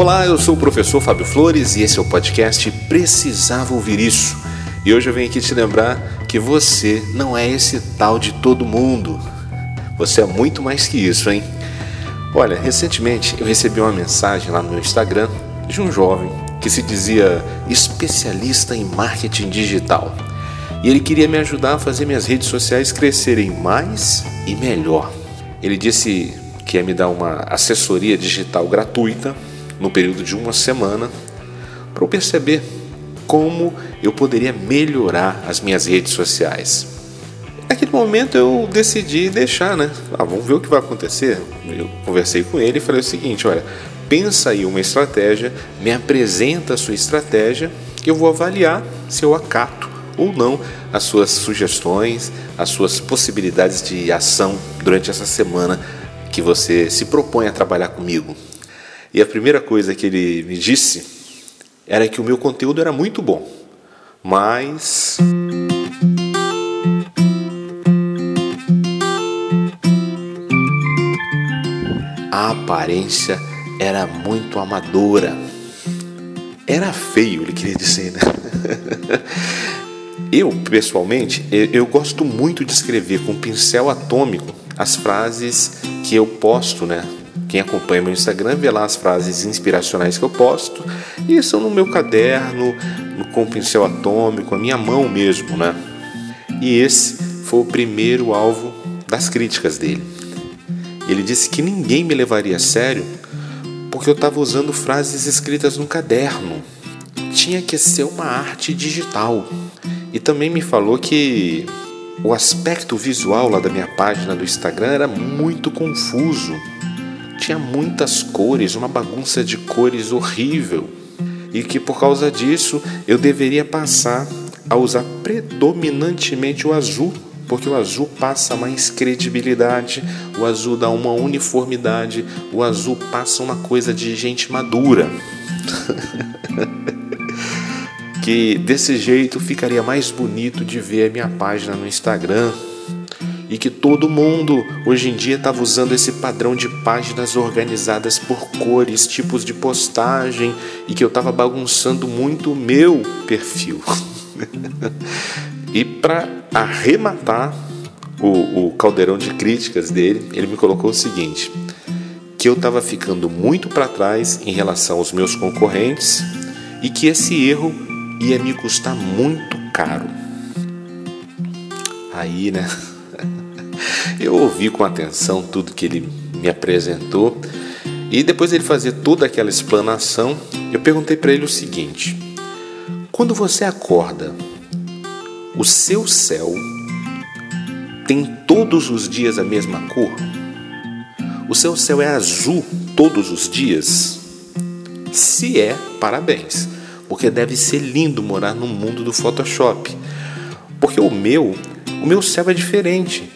Olá, eu sou o professor Fábio Flores e esse é o podcast Precisava Ouvir Isso. E hoje eu venho aqui te lembrar que você não é esse tal de todo mundo. Você é muito mais que isso, hein? Olha, recentemente eu recebi uma mensagem lá no meu Instagram de um jovem que se dizia especialista em marketing digital. E ele queria me ajudar a fazer minhas redes sociais crescerem mais e melhor. Ele disse que ia me dar uma assessoria digital gratuita no período de uma semana para eu perceber como eu poderia melhorar as minhas redes sociais. Naquele momento eu decidi deixar, né? Ah, vamos ver o que vai acontecer. Eu conversei com ele e falei o seguinte: olha, pensa aí uma estratégia, me apresenta a sua estratégia, eu vou avaliar se eu acato ou não as suas sugestões, as suas possibilidades de ação durante essa semana que você se propõe a trabalhar comigo. E a primeira coisa que ele me disse era que o meu conteúdo era muito bom, mas. A aparência era muito amadora. Era feio, ele queria dizer, né? Eu, pessoalmente, eu gosto muito de escrever com pincel atômico as frases que eu posto, né? Quem acompanha meu Instagram vê lá as frases inspiracionais que eu posto e são no meu caderno, com pincel atômico, a minha mão mesmo, né? E esse foi o primeiro alvo das críticas dele. Ele disse que ninguém me levaria a sério porque eu estava usando frases escritas no caderno. Tinha que ser uma arte digital. E também me falou que o aspecto visual lá da minha página do Instagram era muito confuso tinha muitas cores, uma bagunça de cores horrível, e que por causa disso eu deveria passar a usar predominantemente o azul, porque o azul passa mais credibilidade, o azul dá uma uniformidade, o azul passa uma coisa de gente madura. que desse jeito ficaria mais bonito de ver a minha página no Instagram, e que todo mundo hoje em dia estava usando esse padrão de páginas organizadas por cores, tipos de postagem e que eu estava bagunçando muito o meu perfil. e para arrematar o, o caldeirão de críticas dele, ele me colocou o seguinte: que eu estava ficando muito para trás em relação aos meus concorrentes e que esse erro ia me custar muito caro. Aí, né? Eu ouvi com atenção tudo que ele me apresentou e depois ele fazer toda aquela explanação, eu perguntei para ele o seguinte: quando você acorda, o seu céu tem todos os dias a mesma cor? O seu céu é azul todos os dias? Se é, parabéns, porque deve ser lindo morar no mundo do Photoshop. Porque o meu, o meu céu é diferente.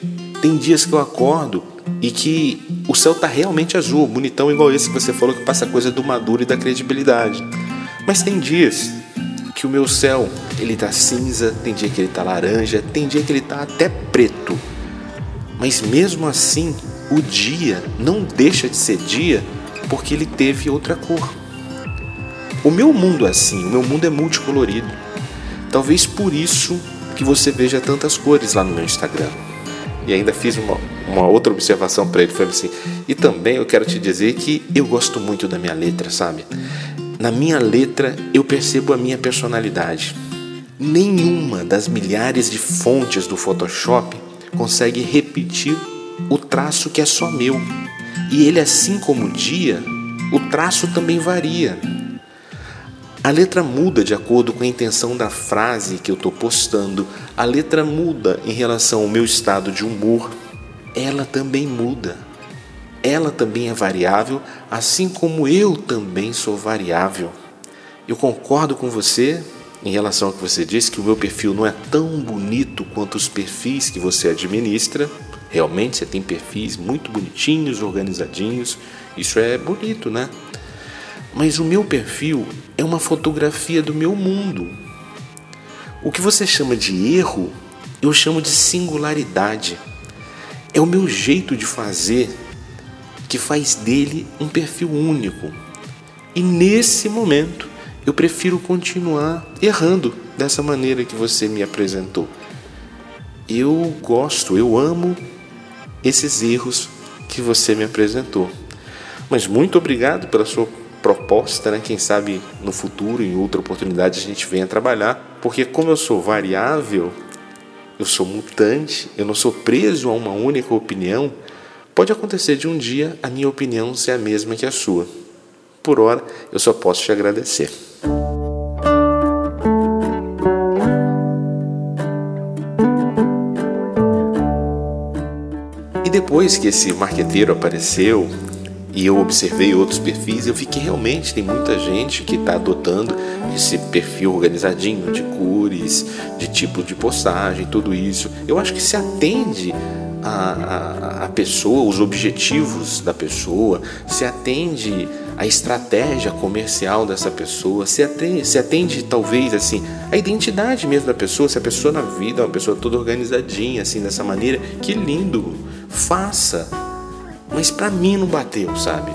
Tem dias que eu acordo e que o céu tá realmente azul, bonitão igual esse que você falou que passa coisa do maduro e da credibilidade. Mas tem dias que o meu céu, ele tá cinza, tem dia que ele tá laranja, tem dia que ele tá até preto. Mas mesmo assim, o dia não deixa de ser dia porque ele teve outra cor. O meu mundo é assim, o meu mundo é multicolorido. Talvez por isso que você veja tantas cores lá no meu Instagram. E ainda fiz uma, uma outra observação para ele, foi assim, e também eu quero te dizer que eu gosto muito da minha letra, sabe? Na minha letra eu percebo a minha personalidade. Nenhuma das milhares de fontes do Photoshop consegue repetir o traço que é só meu. E ele, assim como o dia, o traço também varia. A letra muda de acordo com a intenção da frase que eu estou postando. A letra muda em relação ao meu estado de humor. Ela também muda. Ela também é variável, assim como eu também sou variável. Eu concordo com você em relação ao que você disse, que o meu perfil não é tão bonito quanto os perfis que você administra. Realmente você tem perfis muito bonitinhos, organizadinhos. Isso é bonito, né? Mas o meu perfil é uma fotografia do meu mundo. O que você chama de erro, eu chamo de singularidade. É o meu jeito de fazer que faz dele um perfil único. E nesse momento, eu prefiro continuar errando dessa maneira que você me apresentou. Eu gosto, eu amo esses erros que você me apresentou. Mas muito obrigado pela sua proposta, né? Quem sabe no futuro, em outra oportunidade, a gente venha trabalhar, porque como eu sou variável, eu sou mutante, eu não sou preso a uma única opinião, pode acontecer de um dia a minha opinião ser a mesma que a sua. Por hora, eu só posso te agradecer. E depois que esse marqueteiro apareceu e eu observei outros perfis, eu vi que realmente tem muita gente que está adotando esse perfil organizadinho de cores, de tipo de postagem, tudo isso. Eu acho que se atende a, a, a pessoa, os objetivos da pessoa, se atende a estratégia comercial dessa pessoa, se atende, se atende talvez assim a identidade mesmo da pessoa, se a pessoa na vida é uma pessoa toda organizadinha assim dessa maneira, que lindo, faça. Mas para mim não bateu, sabe?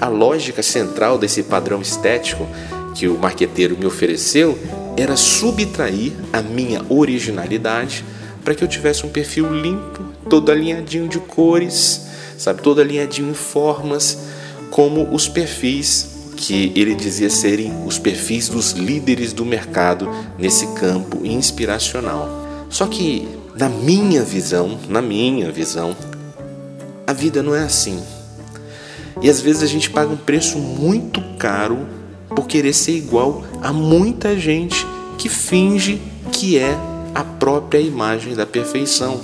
A lógica central desse padrão estético que o marqueteiro me ofereceu era subtrair a minha originalidade para que eu tivesse um perfil limpo, todo alinhadinho de cores, sabe, todo alinhadinho em formas como os perfis que ele dizia serem os perfis dos líderes do mercado nesse campo inspiracional. Só que, na minha visão, na minha visão, a vida não é assim. E às vezes a gente paga um preço muito caro por querer ser igual a muita gente que finge que é a própria imagem da perfeição.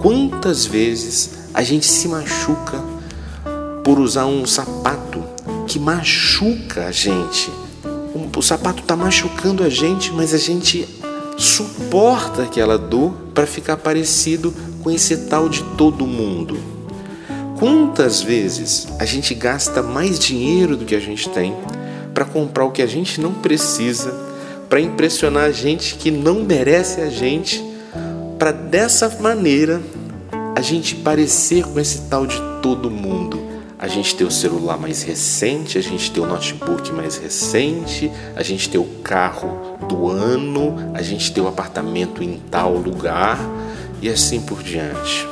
Quantas vezes a gente se machuca por usar um sapato que machuca a gente. O sapato está machucando a gente, mas a gente suporta aquela dor para ficar parecido esse tal de todo mundo. Quantas vezes a gente gasta mais dinheiro do que a gente tem para comprar o que a gente não precisa, para impressionar a gente que não merece a gente, para dessa maneira a gente parecer com esse tal de todo mundo a gente ter o celular mais recente, a gente ter o notebook mais recente, a gente ter o carro do ano, a gente ter o apartamento em tal lugar e assim por diante.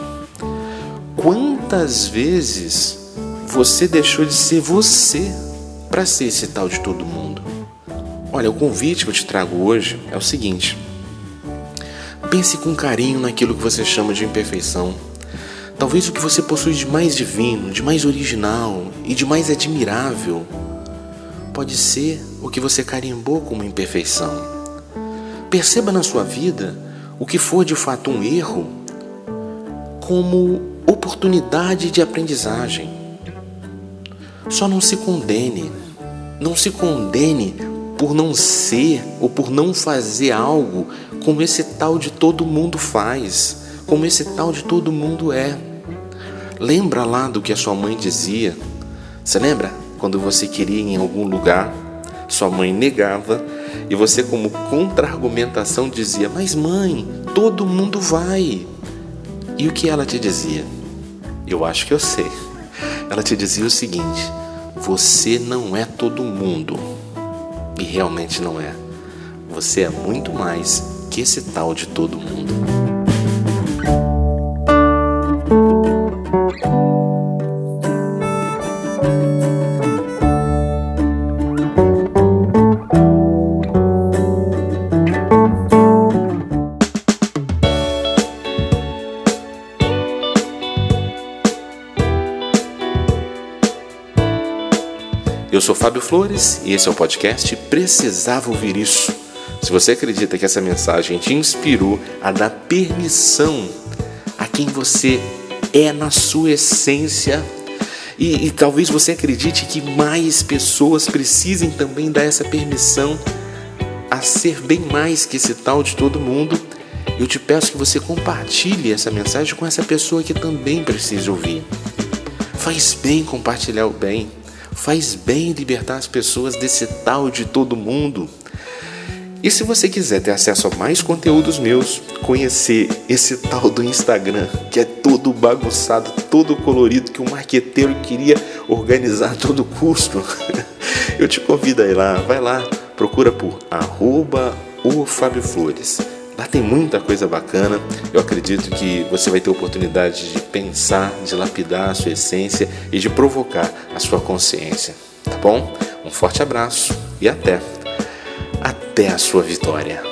Quantas vezes você deixou de ser você para ser esse tal de todo mundo? Olha, o convite que eu te trago hoje é o seguinte: pense com carinho naquilo que você chama de imperfeição Talvez o que você possui de mais divino, de mais original e de mais admirável pode ser o que você carimbou como imperfeição. Perceba na sua vida o que for de fato um erro como oportunidade de aprendizagem. Só não se condene. Não se condene por não ser ou por não fazer algo como esse tal de todo mundo faz, como esse tal de todo mundo é. Lembra lá do que a sua mãe dizia? Você lembra quando você queria ir em algum lugar, sua mãe negava e você, como contra-argumentação, dizia: Mas mãe, todo mundo vai. E o que ela te dizia? Eu acho que eu sei. Ela te dizia o seguinte: Você não é todo mundo. E realmente não é. Você é muito mais que esse tal de todo mundo. Eu sou Fábio Flores e esse é o podcast Precisava Ouvir Isso. Se você acredita que essa mensagem te inspirou a dar permissão a quem você é na sua essência, e, e talvez você acredite que mais pessoas precisem também dar essa permissão a ser bem mais que esse tal de todo mundo, eu te peço que você compartilhe essa mensagem com essa pessoa que também precisa ouvir. Faz bem compartilhar o bem. Faz bem libertar as pessoas desse tal de todo mundo. E se você quiser ter acesso a mais conteúdos meus, conhecer esse tal do Instagram, que é todo bagunçado, todo colorido, que o marqueteiro queria organizar a todo custo, Eu te convido a ir lá, vai lá, procura por arroba o Fábio Flores. Lá tem muita coisa bacana. Eu acredito que você vai ter oportunidade de pensar, de lapidar a sua essência e de provocar a sua consciência. Tá bom? Um forte abraço e até. Até a sua vitória.